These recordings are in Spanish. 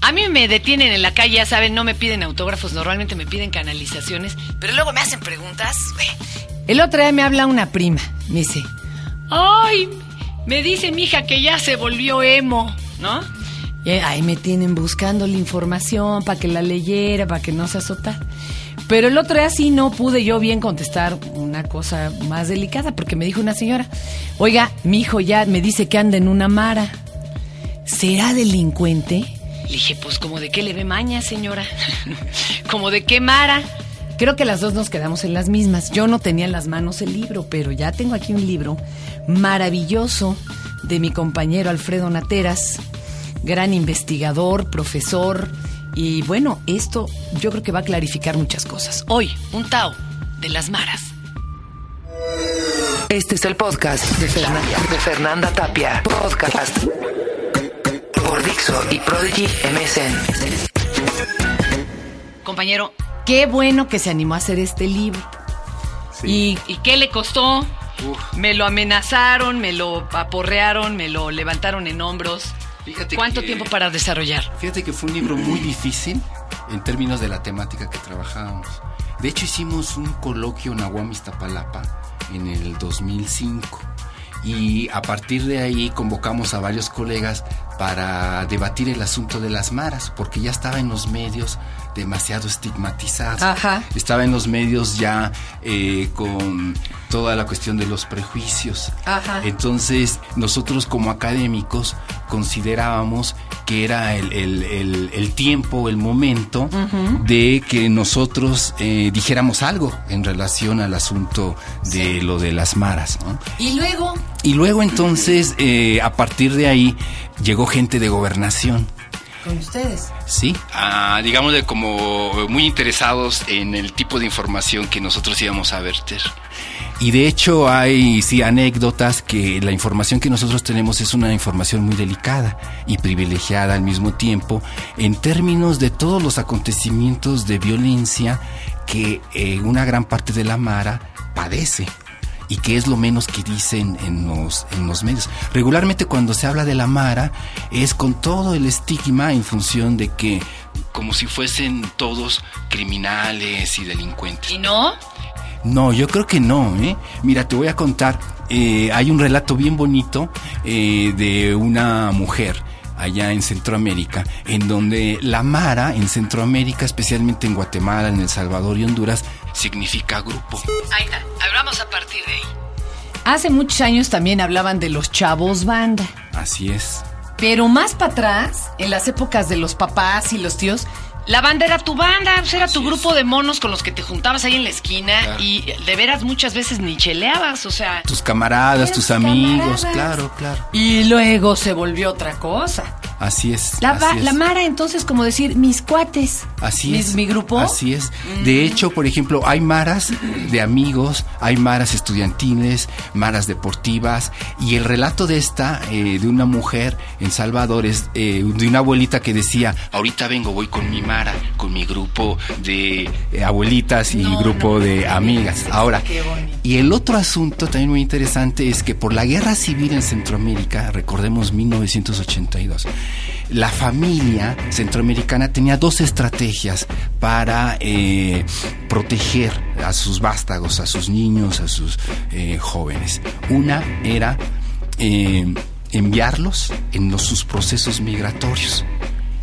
A mí me detienen en la calle, ya saben, no me piden autógrafos, normalmente me piden canalizaciones, pero luego me hacen preguntas. El otro día me habla una prima, me dice, ay, me dice mi hija que ya se volvió emo, ¿no? Y ahí me tienen buscando la información para que la leyera, para que no se azotara. Pero el otro día sí no pude yo bien contestar una cosa más delicada, porque me dijo una señora, oiga, mi hijo ya me dice que anda en una mara. ¿Será delincuente? Le dije, pues como de qué le ve maña, señora. como de qué mara. Creo que las dos nos quedamos en las mismas. Yo no tenía en las manos el libro, pero ya tengo aquí un libro maravilloso de mi compañero Alfredo Nateras, gran investigador, profesor, y bueno, esto yo creo que va a clarificar muchas cosas. Hoy, un Tao de las Maras. Este es el podcast de Fernanda, de Fernanda Tapia. Podcast por Dixo y Prodigy MSN. Compañero, qué bueno que se animó a hacer este libro. ¿Y, ¿Y qué le costó? Me lo amenazaron, me lo aporrearon, me lo levantaron en hombros. ¿Cuánto tiempo para desarrollar? Fíjate que fue un libro muy difícil en términos de la temática que trabajábamos. De hecho, hicimos un coloquio en Aguamistapalapa en el 2005 y a partir de ahí convocamos a varios colegas para debatir el asunto de las maras, porque ya estaba en los medios demasiado estigmatizado. Estaba en los medios ya eh, con toda la cuestión de los prejuicios. Entonces, nosotros como académicos considerábamos que era el, tiempo, el momento de que nosotros eh, dijéramos algo en relación al asunto de lo de las maras. Y luego... Y luego entonces, eh, a partir de ahí, llegó gente de gobernación ustedes. Sí, ah, digamos de como muy interesados en el tipo de información que nosotros íbamos a verter. Y de hecho hay sí anécdotas que la información que nosotros tenemos es una información muy delicada y privilegiada al mismo tiempo en términos de todos los acontecimientos de violencia que eh, una gran parte de la Mara padece y que es lo menos que dicen en los, en los medios. Regularmente cuando se habla de la Mara es con todo el estigma en función de que como si fuesen todos criminales y delincuentes. ¿Y no? No, yo creo que no. ¿eh? Mira, te voy a contar, eh, hay un relato bien bonito eh, de una mujer allá en Centroamérica, en donde la Mara en Centroamérica, especialmente en Guatemala, en El Salvador y Honduras, significa grupo. Ahí está, hablamos a partir de ahí. Hace muchos años también hablaban de los chavos banda. Así es. Pero más para atrás, en las épocas de los papás y los tíos, la banda era tu banda, pues era tu grupo de monos con los que te juntabas ahí en la esquina y de veras muchas veces ni cheleabas, o sea. Tus camaradas, tus amigos, claro, claro. Y luego se volvió otra cosa. Así es. La, la Mara, entonces, como decir, mis cuates. Así es. Mi grupo. Así es. De hecho, por ejemplo, hay maras de amigos, hay maras estudiantiles, maras deportivas. Y el relato de esta, eh, de una mujer en Salvador, es eh, de una abuelita que decía: Ahorita vengo, voy con mi Mara, con mi grupo de eh, abuelitas y grupo de amigas. Ahora, y el otro asunto también muy interesante es que por la guerra civil en Centroamérica, recordemos 1982, la familia centroamericana tenía dos estrategias para eh, proteger a sus vástagos, a sus niños, a sus eh, jóvenes. Una era eh, enviarlos en sus procesos migratorios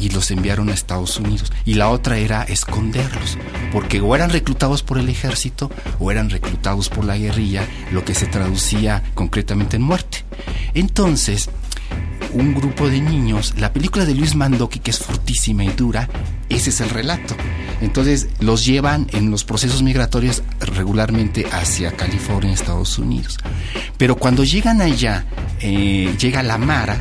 y los enviaron a Estados Unidos. Y la otra era esconderlos, porque o eran reclutados por el ejército o eran reclutados por la guerrilla, lo que se traducía concretamente en muerte. Entonces, un grupo de niños, la película de Luis Mandoki, que es fortísima y dura, ese es el relato. Entonces los llevan en los procesos migratorios regularmente hacia California, Estados Unidos. Pero cuando llegan allá, eh, llega la Mara,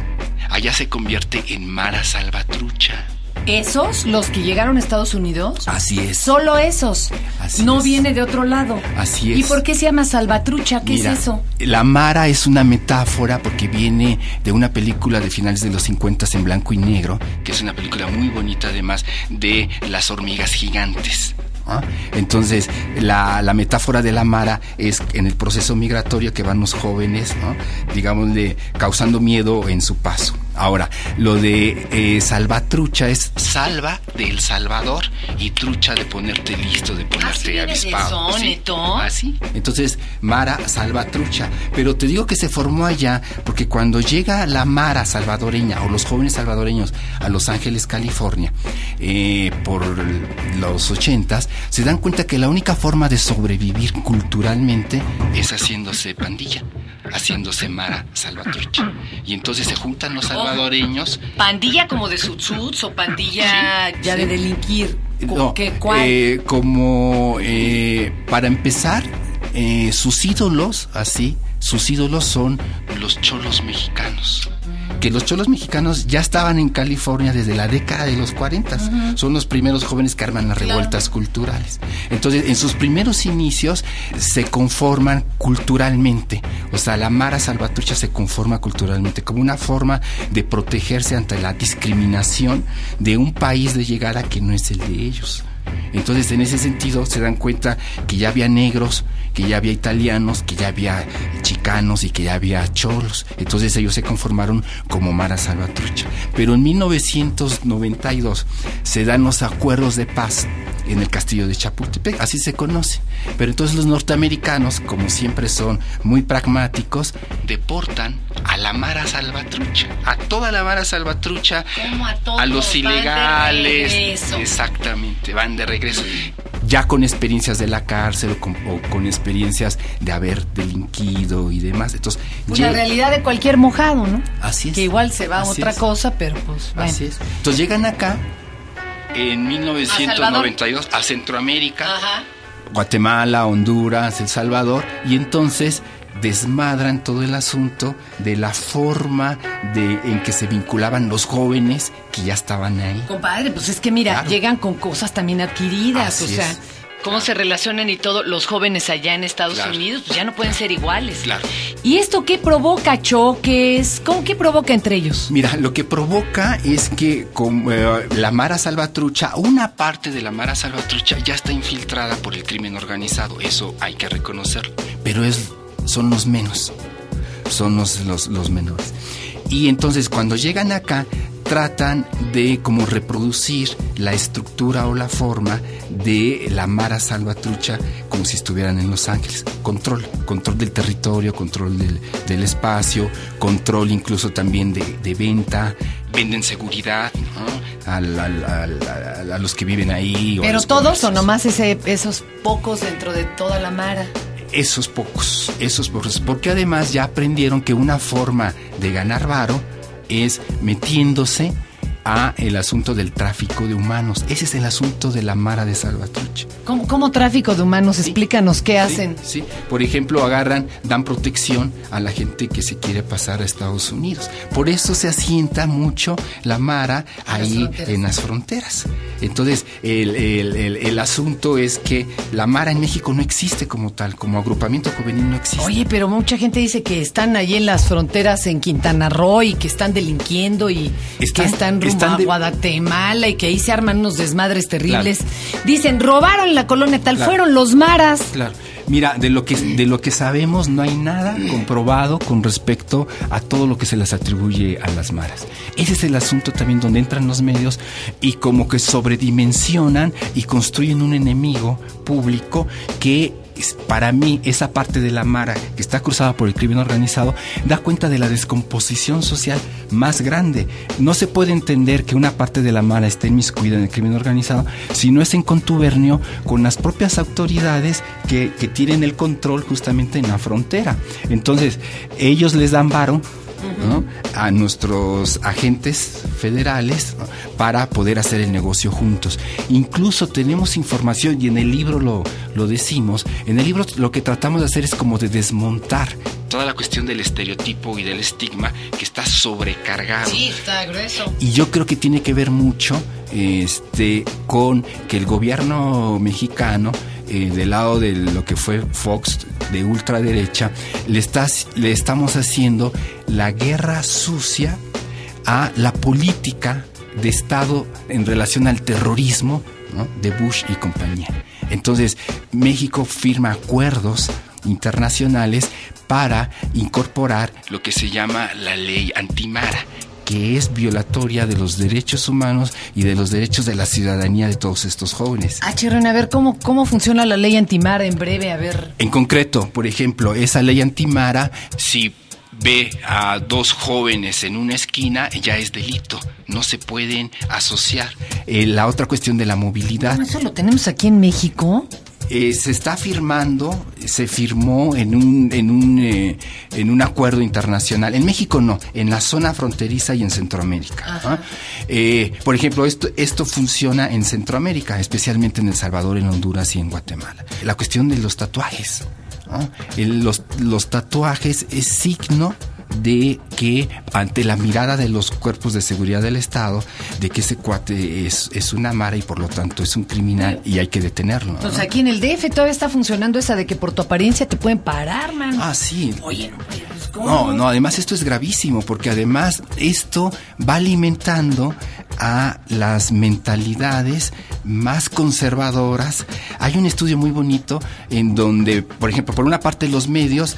allá se convierte en Mara Salvatrucha. ¿Esos? ¿Los que llegaron a Estados Unidos? Así es. Solo esos. Así no es. viene de otro lado. Así es. ¿Y por qué se llama Salvatrucha? ¿Qué Mira, es eso? La Mara es una metáfora porque viene de una película de finales de los 50 en blanco y negro, que es una película muy bonita además de las hormigas gigantes. ¿ah? Entonces, la, la metáfora de la Mara es en el proceso migratorio que van los jóvenes, ¿no? digámosle, causando miedo en su paso Ahora, lo de eh, salvatrucha es salva del Salvador y trucha de ponerte listo, de ponerte avispado. Así. Entonces, Mara salvatrucha. Pero te digo que se formó allá porque cuando llega la Mara salvadoreña o los jóvenes salvadoreños a Los Ángeles, California, eh, por los ochentas, se dan cuenta que la única forma de sobrevivir culturalmente es haciéndose pandilla haciéndose Mara Salvatrucha. Y entonces se juntan los oh, salvadoreños. ¿Pandilla como de Sutsuts o pandilla ya de delinquir? No, eh, como eh, para empezar, eh, sus ídolos, así, sus ídolos son los cholos mexicanos que los cholos mexicanos ya estaban en California desde la década de los 40. Son los primeros jóvenes que arman las revueltas culturales. Entonces, en sus primeros inicios se conforman culturalmente. O sea, la Mara Salvatrucha se conforma culturalmente como una forma de protegerse ante la discriminación de un país de llegada que no es el de ellos. Entonces, en ese sentido, se dan cuenta que ya había negros, que ya había italianos, que ya había chicanos y que ya había cholos. Entonces, ellos se conformaron como Mara Salvatrucha. Pero en 1992 se dan los acuerdos de paz en el castillo de Chapultepec, así se conoce. Pero entonces los norteamericanos, como siempre son muy pragmáticos, deportan a la Mara Salvatrucha, a toda la Mara Salvatrucha, a, los ilegales. exactamente, van de regreso. Ya con experiencias de la cárcel o con, experiencias de haber delinquido y demás. Entonces, pues la realidad de cualquier mojado, ¿no? Así es. Que igual se va a otra cosa, pero pues bueno. Así es. Entonces llegan acá en 1992 a, Centroamérica, Guatemala, Honduras, El Salvador, y entonces desmadran todo el asunto de la forma de en que se vinculaban los jóvenes que ya estaban ahí. Compadre, pues es que mira, llegan con cosas también adquiridas, o sea, cómo se relacionan y todo los jóvenes allá en Estados Unidos, pues ya no pueden ser iguales. Claro. ¿Y esto qué provoca choques? ¿Cómo qué provoca entre ellos? Mira, lo que provoca es que con, eh, la Mara Salvatrucha, una parte de la Mara Salvatrucha ya está infiltrada por el crimen organizado, eso hay que reconocerlo, pero es son los menos, son los, los, menores. Y entonces cuando llegan acá, tratan de como reproducir la estructura o la forma de la Mara Salvatrucha como si estuvieran en Los Ángeles. Control, control del territorio, control del, espacio, control incluso también de, venta, venden seguridad a, los que viven ahí. Pero todos o nomás ese, esos pocos dentro de toda la Mara esos pocos, esos pocos, porque además ya aprendieron que una forma de ganar varo es metiéndose a el asunto del tráfico de humanos. Ese es el asunto de la Mara de Salvatrucha. ¿Cómo, tráfico de humanos? Explícanos qué hacen. Sí, por ejemplo, agarran, dan protección a la gente que se quiere pasar a Estados Unidos. Por eso se asienta mucho la Mara ahí en las fronteras. Entonces, el, el, asunto es que la Mara en México no existe como tal, como agrupamiento juvenil no existe. Oye, pero mucha gente dice que están ahí en las fronteras en Quintana Roo y que están delinquiendo y que están a Guatemala y que ahí se arman unos desmadres terribles. Dicen, robaron la colonia tal, fueron los maras. Claro. Mira, de lo que de lo que sabemos no hay nada comprobado con respecto a todo lo que se les atribuye a las maras. Ese es el asunto también donde entran los medios y como que sobredimensionan y construyen un enemigo público que para mí esa parte de la Mara que está cruzada por el crimen organizado da cuenta de la descomposición social más grande. No se puede entender que una parte de la Mara esté inmiscuida en el crimen organizado si no es en contubernio con las propias autoridades que, tienen el control justamente en la frontera. Entonces, ellos les dan varo a nuestros agentes federales para poder hacer el negocio juntos. Incluso tenemos información y en el libro lo, lo decimos, en el libro lo que tratamos de hacer es como de desmontar toda la cuestión del estereotipo y del estigma que está sobrecargado. Sí, está grueso. Y yo creo que tiene que ver mucho este, con que el gobierno mexicano eh, del lado de lo que fue Fox de ultraderecha, le, le estamos haciendo la guerra sucia a la política de Estado en relación al terrorismo de Bush y compañía. Entonces, México firma acuerdos internacionales para incorporar lo que se llama la ley antimara que es violatoria de los derechos humanos y de los derechos de la ciudadanía de todos estos jóvenes. Ah, Chirón, a ver, ¿cómo, ¿cómo funciona la ley antimara en breve? A ver. En concreto, por ejemplo, esa ley antimara, si ve a dos jóvenes en una esquina, ya es delito. No se pueden asociar. Eh, la otra cuestión de la movilidad. ¿Eso lo tenemos aquí en México? Eh, se está firmando, se firmó en un, en, un, eh, en un acuerdo internacional. En México no, en la zona fronteriza y en Centroamérica. Eh, por ejemplo, esto, esto funciona en Centroamérica, especialmente en El Salvador, en Honduras y en Guatemala. La cuestión de los tatuajes. El- los, los tatuajes es signo de que ante la mirada de los cuerpos de seguridad del Estado, de que ese cuate es, es una mara y por lo tanto es un criminal y hay que detenerlo. ¿no? Pues aquí en el DF todavía está funcionando esa de que por tu apariencia te pueden parar, man. Ah, sí. Oye, no, ¿cómo? No, no, además esto es gravísimo porque además esto va alimentando a las mentalidades más conservadoras. Hay un estudio muy bonito en donde, por ejemplo, por una parte los medios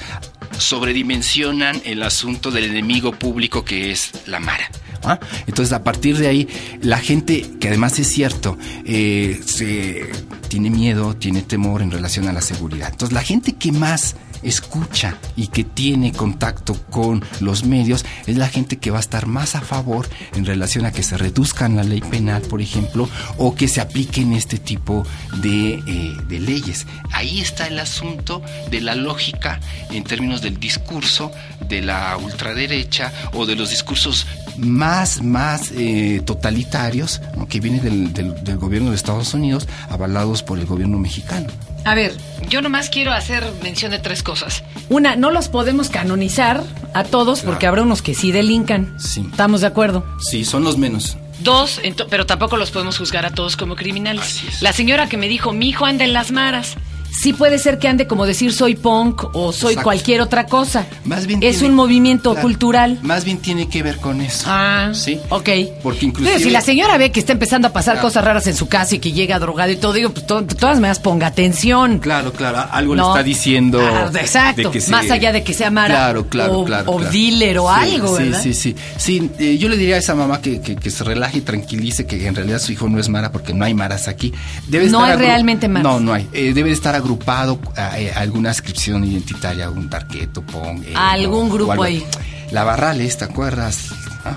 sobredimensionan el asunto del enemigo público que es la Mara. ¿ah? Entonces, a partir de ahí, la gente, que además es cierto, eh, se tiene miedo, tiene temor en relación a la seguridad. Entonces, la gente que más escucha y que tiene contacto con los medios es la gente que va a estar más a favor en relación a que se reduzcan la ley penal, por ejemplo, o que se apliquen este tipo de, eh, leyes. Ahí está el asunto de la lógica en términos del discurso de la ultraderecha o de los discursos más, más eh, totalitarios que vienen del- del gobierno de Estados Unidos, avalados por el gobierno mexicano. A ver, yo nomás quiero hacer mención de tres cosas. Una, no los podemos canonizar a todos porque habrá unos que sí delincan. Sí. ¿Estamos de acuerdo? Sí, son los menos. Dos, pero tampoco los podemos juzgar a todos como criminales. Así es. La señora que me dijo, mi hijo anda en las maras. Sí puede ser que ande como decir soy punk o soy Exacto. cualquier otra cosa. Más bien es tiene- un movimiento claro, cultural. Más bien tiene que ver con eso. Ah, sí. ok. Porque inclusive Pero si la señora ve que está empezando a pasar Claro. cosas raras en su casa y que llega drogado y todo, digo, pues to- de todas maneras ponga atención. Claro, claro, algo No. le está diciendo. Ah, exacto, se- más allá de que sea Mara Claro, claro, o- claro. o claro. dealer o Sí, algo, sí, ¿verdad? Sí, sí, sí. eh, yo le diría a esa mamá que, que- que se relaje y tranquilice que en realidad su hijo no es Mara porque no hay Maras aquí. Debe No estar hay realmente Maras. No, no hay. Eh, debe estar agrupado a, eh, alguna inscripción identitaria, un tarqueto, pong. eh, Algún o- o grupo ahí. La Barrales, ¿te acuerdas? Ah,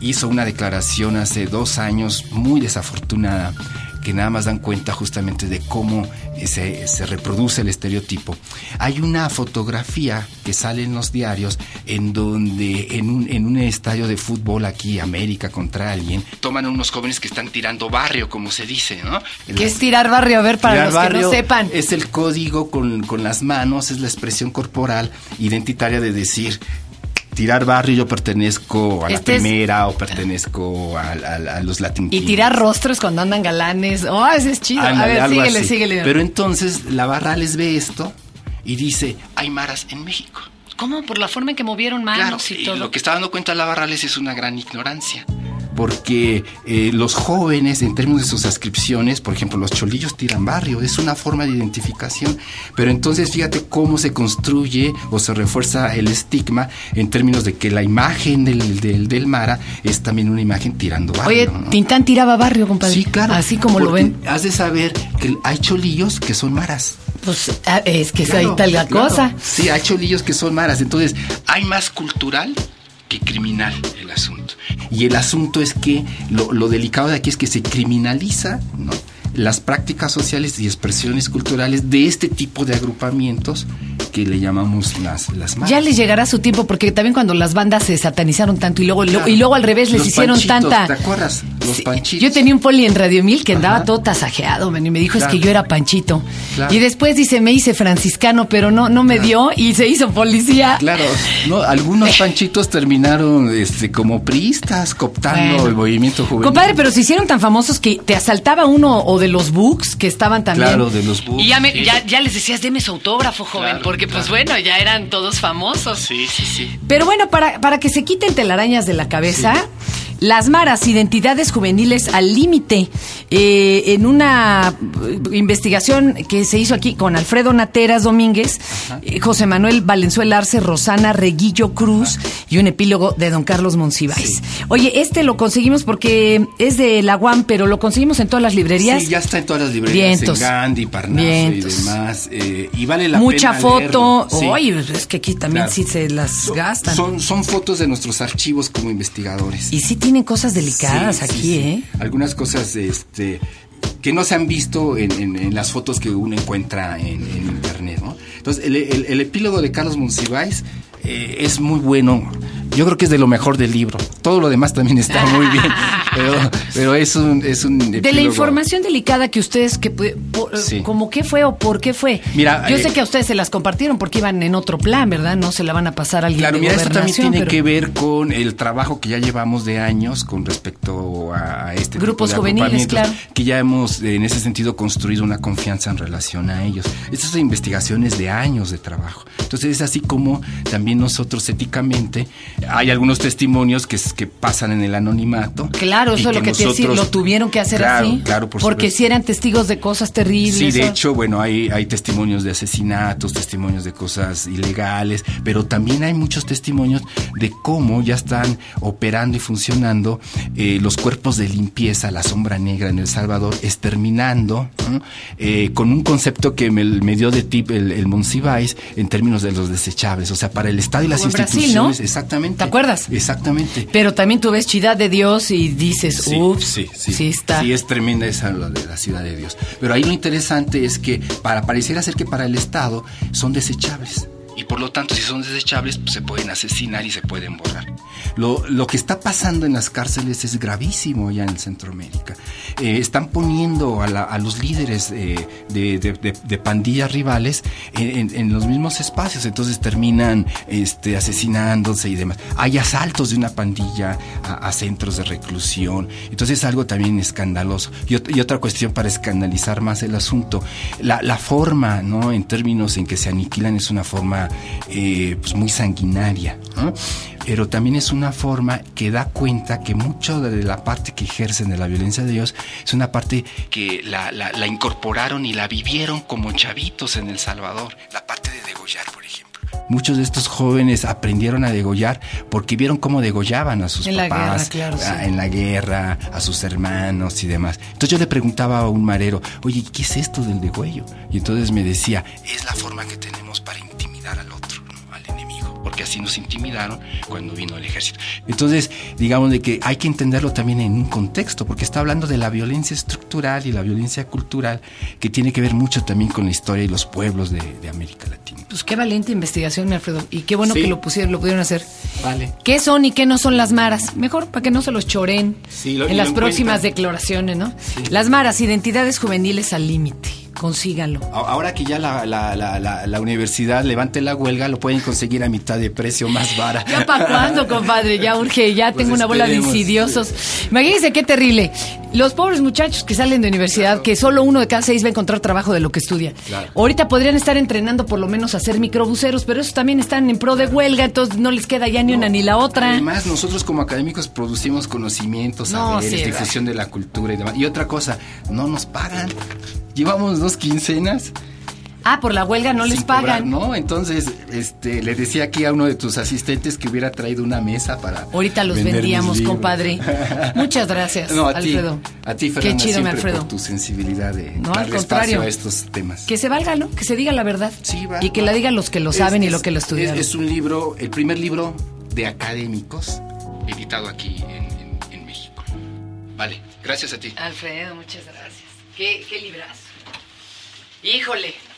hizo una declaración hace dos años muy desafortunada que nada más dan cuenta justamente de cómo eh, se, se reproduce el estereotipo. Hay una fotografía que sale en los diarios en donde en un, en un estadio de fútbol aquí, América contra alguien, toman a unos jóvenes que están tirando barrio, como se dice, ¿no? ¿Qué es tirar barrio? A ver, para los que no sepan. Es el código con, con las manos, es la expresión corporal identitaria de decir. Tirar barrio, yo pertenezco a la Este es- primera o pertenezco a, a- a los Latin Y tirar rostros cuando andan galanes. Oh, ese es chido. a ver, síguele, así. síguele. Pero entonces la barra les ve esto y dice, hay maras en México. ¿Cómo? Por la forma en que movieron manos y y todo. lo que está dando cuenta la Barrales es una gran ignorancia. Porque eh, los jóvenes, en términos de sus ascripciones, por ejemplo, los cholillos tiran barrio, es una forma de identificación. Pero entonces fíjate cómo se construye o se refuerza el estigma en términos de que la imagen del, del, del Mara es también una imagen tirando barrio. Oye, ¿no? Tintán tiraba barrio, compadre. Sí, claro. Así como lo ven. Has de saber que hay cholillos que son maras. Pues ah, es que Claro, ahí tal la claro. cosa. Sí, hay cholillos que son maras. Entonces, hay más cultural que criminal el asunto. Y el asunto es que lo, lo delicado de aquí es que se criminaliza ¿no? las prácticas sociales y expresiones culturales de este tipo de agrupamientos que le llamamos las, las maras. Ya les llegará su tiempo porque también cuando las bandas se satanizaron tanto y luego Claro. y luego al revés les hicieron tanta ¿Te acuerdas? Los Sí, panchitos. Yo tenía un poli en Radio Mil que andaba Ajá. todo tasajeado, man, y me dijo Claro. es que yo era Panchito. Claro. Y después dice, me hice franciscano, pero no no me Claro. dio y se hizo policía. Claro, no, algunos panchitos terminaron este, como priistas, cooptando Bueno. el movimiento juvenil. Compadre, pero se hicieron tan famosos que te asaltaba uno o de los books que estaban también. Claro, de los Books, Y ya, me- sí. ya, ya les decías, deme su autógrafo, joven, Claro, porque pues bueno, ya eran todos famosos. Sí, sí, sí. Pero bueno, para, para que se quiten telarañas de la cabeza, Las Maras, Identidades Juveniles al Límite, eh, en una investigación que se hizo aquí con Alfredo Nateras Domínguez, eh, José Manuel Valenzuela Arce, Rosana Reguillo Cruz y un epílogo de don Carlos Monsiváis. Oye, este lo conseguimos porque es de la UAM, pero lo conseguimos en todas las librerías. Sí, ya está en todas las librerías, Vientos. en Gandhi, Parnaso Vientos. y demás. eh, y vale la Mucha pena foto. Sí. Oye, es que aquí también Claro. sí se las Son- gastan. Son, son fotos de nuestros archivos como investigadores. y sí tienen cosas delicadas Sí, aquí, sí. ¿eh? Algunas cosas este, que no se han visto en, en- en las fotos que uno encuentra en, en internet. ¿no? Entonces, el, el- el epílogo de Carlos Monsiváis eh, es muy bueno. Yo creo que es de lo mejor del libro. Todo lo demás también está muy bien. Pero, pero es un, es un De la información delicada que ustedes, que, por- Sí. ¿cómo qué fue o por qué fue? Mira, Yo eh, sé que a ustedes se las compartieron porque iban en otro plan, ¿verdad? No se la van a pasar a alguien Claro, de mira, esto también tiene pero- que ver con el trabajo que ya llevamos de años con respecto a a este tipo Grupos de juveniles, claro. que ya hemos eh, en ese sentido construido una confianza en relación a ellos. Estas son investigaciones de años de trabajo. Entonces es así como también nosotros éticamente hay algunos testimonios que, que pasan en el anonimato. Claro, eso es lo que te decía, lo tuvieron que hacer Claro, así. Claro, por Porque si eran testigos de cosas terribles. Sí, de o- hecho, bueno, hay, hay testimonios de asesinatos, testimonios de cosas ilegales, pero también hay muchos testimonios de cómo ya están operando y funcionando eh, los cuerpos de limpieza, la sombra negra en El Salvador, exterminando ¿no? Eh, con un concepto que me, me dio de tip el, el Monsiváis en términos de los desechables, o sea, para el Estado y las Como en Brasil, instituciones. ¿no? Exactamente. ¿Te acuerdas? Exactamente. Pero también tú ves Chidad de Dios y dices, Sí, ups, sí, sí, sí está. Sí, es tremenda esa la de la ciudad de Dios. Pero ahí lo interesante es que para pareciera ser que para el Estado son desechables. Y por lo tanto, si son desechables, pues se pueden asesinar y se pueden borrar. Lo, lo que está pasando en las cárceles es gravísimo ya en Centroamérica. Eh, están poniendo a, la- a los líderes eh, de, de- pandillas rivales en, los mismos espacios, entonces terminan este, asesinándose y demás. Hay asaltos de una pandilla a, centros de reclusión, entonces es algo también escandaloso. Y, y otra cuestión para escandalizar más el asunto, la, la forma, ¿no? En términos en que se aniquilan es una forma eh, pues muy sanguinaria, ¿no? pero también es una forma que da cuenta que mucho de la parte que ejercen de la violencia de Dios es una parte que la, la- la incorporaron y la vivieron como chavitos en El Salvador, la parte de degollar, por ejemplo. Muchos de estos jóvenes aprendieron a degollar porque vieron cómo degollaban a sus En la papás, guerra, claro, sí. a- en la guerra, a sus hermanos y demás. Entonces yo le preguntaba a un marero, oye, ¿qué es esto del degüello? Y entonces me decía, es la forma que tenemos porque así nos intimidaron cuando vino el ejército. Entonces, digamos de que hay que entenderlo también en un contexto, porque está hablando de la violencia estructural y la violencia cultural, que tiene que ver mucho también con la historia y los pueblos de, de América Latina. Pues qué valiente investigación, mi Alfredo. Y qué bueno Sí. que lo pusieron, lo pudieron hacer. Vale. ¿Qué son y qué no son las maras? Mejor para que no se los choren Sí, lo- y en lo las próximas encuentran. declaraciones, ¿no? Las maras, identidades juveniles al límite. Consíganlo. A- Ahora que ya la, la- la- universidad levante la huelga, lo pueden conseguir a mitad de precio más vara. ¿Ya para cuándo, compadre? Ya urge, ya Pues tengo una bola de insidiosos. Imagínense qué terrible. Los pobres muchachos que salen de universidad, que solo uno de cada seis va a encontrar trabajo de lo que estudia. Claro. Ahorita podrían estar entrenando por lo menos a ser microbuseros, pero esos también están en pro de huelga, entonces no les queda ya ni una ni la otra. Además, nosotros como académicos producimos conocimientos, No, saberes, sí, difusión de la cultura y demás. Y otra cosa, no nos pagan. Llevamos dos quincenas. Ah, por la huelga no les sin cobrar, pagan. ¿no? Entonces, este, le decía aquí a uno de tus asistentes que hubiera traído una mesa para. Ahorita los vendíamos, compadre. Muchas gracias, No, a Alfredo. ti, a ti, Qué chido, siempre Alfredo. por tu sensibilidad de No, al contrario. espacio a estos temas. Que se valga, ¿no? Que se diga la verdad. Sí, va, y que va. la digan los que lo Es- saben y es- lo que lo es- estudiaron. Es, un libro, el primer libro de académicos editado aquí en, en- en México. Vale, gracias a ti. Alfredo, muchas gracias. Qué, qué librazo. Híjole.